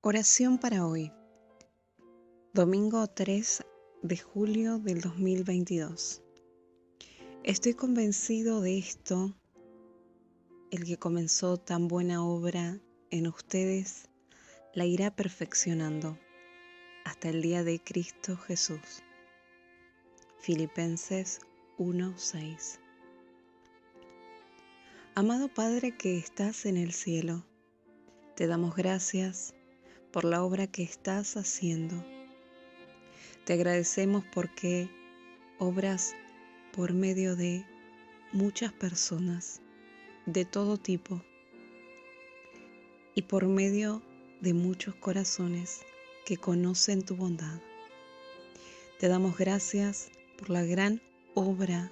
Oración para hoy, domingo 3 de julio del 2022. Estoy convencido de esto, el que comenzó tan buena obra en ustedes la irá perfeccionando hasta el día de Cristo Jesús. Filipenses 1:6 Amado Padre que estás en el cielo, te damos gracias por la obra que estás haciendo. Te agradecemos porque obras por medio de muchas personas de todo tipo y por medio de muchos corazones que conocen tu bondad. Te damos gracias por la gran obra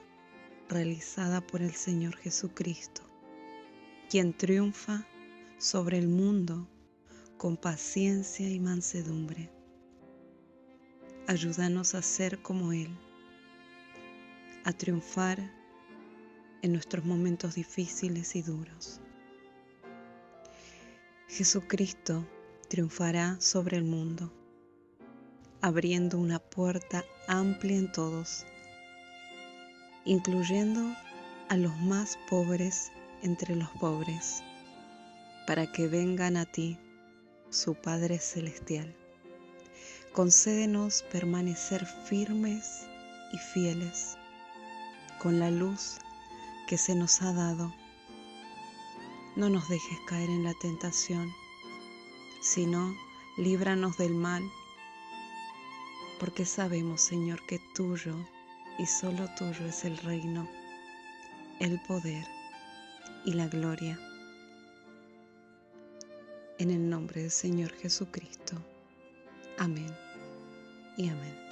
realizada por el Señor Jesucristo, quien triunfa sobre el mundo con paciencia y mansedumbre. Ayúdanos a ser como Él, a triunfar en nuestros momentos difíciles y duros. Jesucristo triunfará sobre el mundo, abriendo una puerta amplia en todos, incluyendo a los más pobres entre los pobres, para que vengan a ti su Padre Celestial. Concédenos permanecer firmes y fieles con la luz que se nos ha dado. No nos dejes caer en la tentación, sino líbranos del mal, porque sabemos, Señor, que tuyo y solo tuyo es el reino, el poder y la gloria en el nombre del Señor Jesucristo. Amén y amén.